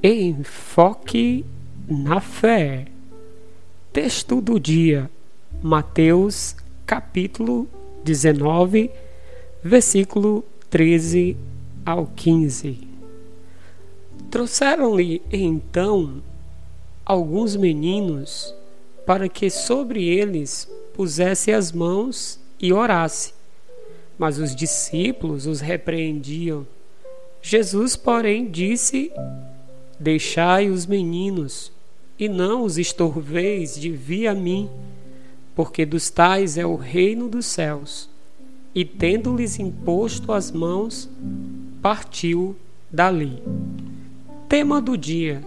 Enfoque na fé. Texto do dia, Mateus, capítulo 19, versículo 13 ao 15. Trouxeram-lhe então alguns meninos para que sobre eles pusesse as mãos e orasse. Mas os discípulos os repreendiam. Jesus, porém, disse Deixai os meninos, e não os estorveis de vir a mim, porque dos tais é o reino dos céus. E tendo-lhes imposto as mãos, partiu dali. Tema do dia: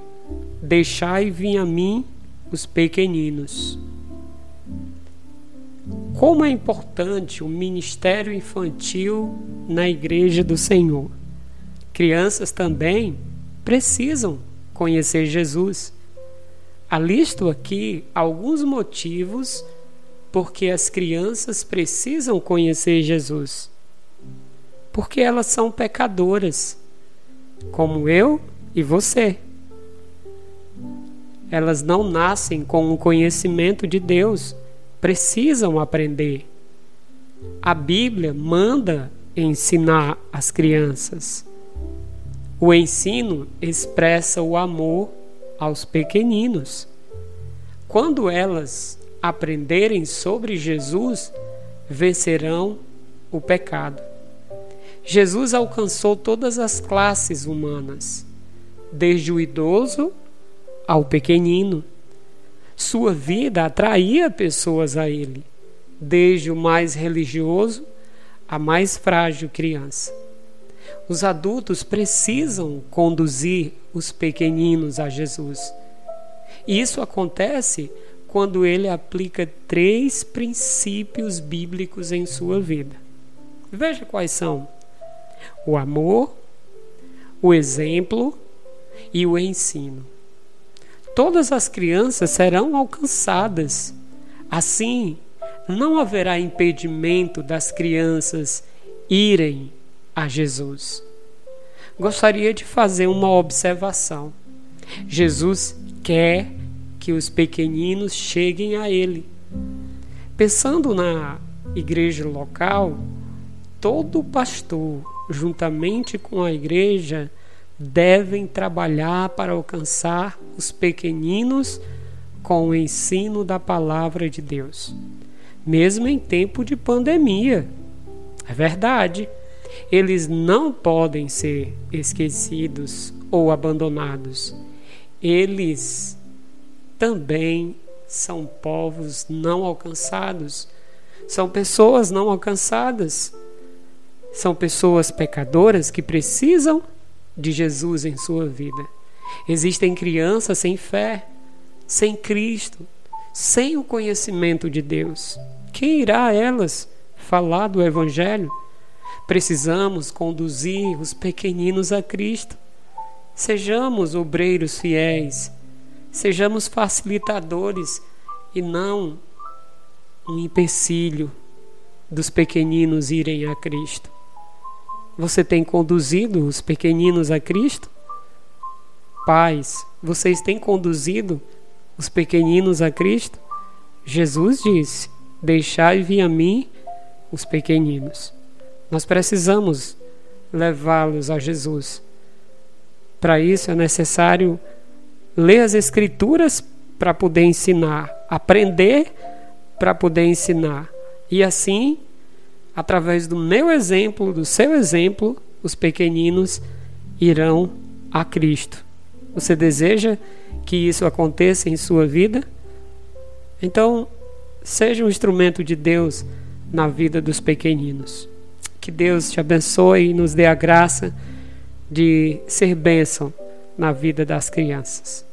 Deixai vir a mim os pequeninos. Como é importante o ministério infantil na Igreja do Senhor. Crianças também precisam conhecer Jesus. Alisto aqui alguns motivos porque as crianças precisam conhecer Jesus. Porque elas são pecadoras, como eu e você. Elas não nascem com o conhecimento de Deus, precisam aprender. A Bíblia manda ensinar as crianças. O ensino expressa o amor aos pequeninos. Quando elas aprenderem sobre Jesus, vencerão o pecado. Jesus alcançou todas as classes humanas, desde o idoso ao pequenino. Sua vida atraía pessoas a ele, desde o mais religioso à mais frágil criança. Os adultos precisam conduzir os pequeninos a Jesus. E isso acontece quando ele aplica três princípios bíblicos em sua vida. Veja quais são: o amor, o exemplo e o ensino. Todas as crianças serão alcançadas. Assim, não haverá impedimento das crianças irem a Jesus. Gostaria de fazer uma observação. Jesus quer que os pequeninos cheguem a Ele. Pensando na igreja local, todo pastor, juntamente com a igreja, devem trabalhar para alcançar os pequeninos com o ensino da palavra de Deus, mesmo em tempo de pandemia. É verdade. Eles não podem ser esquecidos ou abandonados. Eles também são povos não alcançados, são pessoas não alcançadas, são pessoas pecadoras que precisam de Jesus em sua vida. Existem crianças sem fé, sem Cristo, sem o conhecimento de Deus. Quem irá a elas falar do Evangelho? Precisamos conduzir os pequeninos a Cristo. Sejamos obreiros fiéis, sejamos facilitadores e não um empecilho dos pequeninos irem a Cristo. Você tem conduzido os pequeninos a Cristo? Pais, vocês têm conduzido os pequeninos a Cristo? Jesus disse: Deixai vir a mim os pequeninos. Nós precisamos levá-los a Jesus. Para isso é necessário ler as Escrituras para poder ensinar, aprender para poder ensinar. E assim, através do meu exemplo, do seu exemplo, os pequeninos irão a Cristo. Você deseja que isso aconteça em sua vida? Então, seja um instrumento de Deus na vida dos pequeninos. Que Deus te abençoe e nos dê a graça de ser bênção na vida das crianças.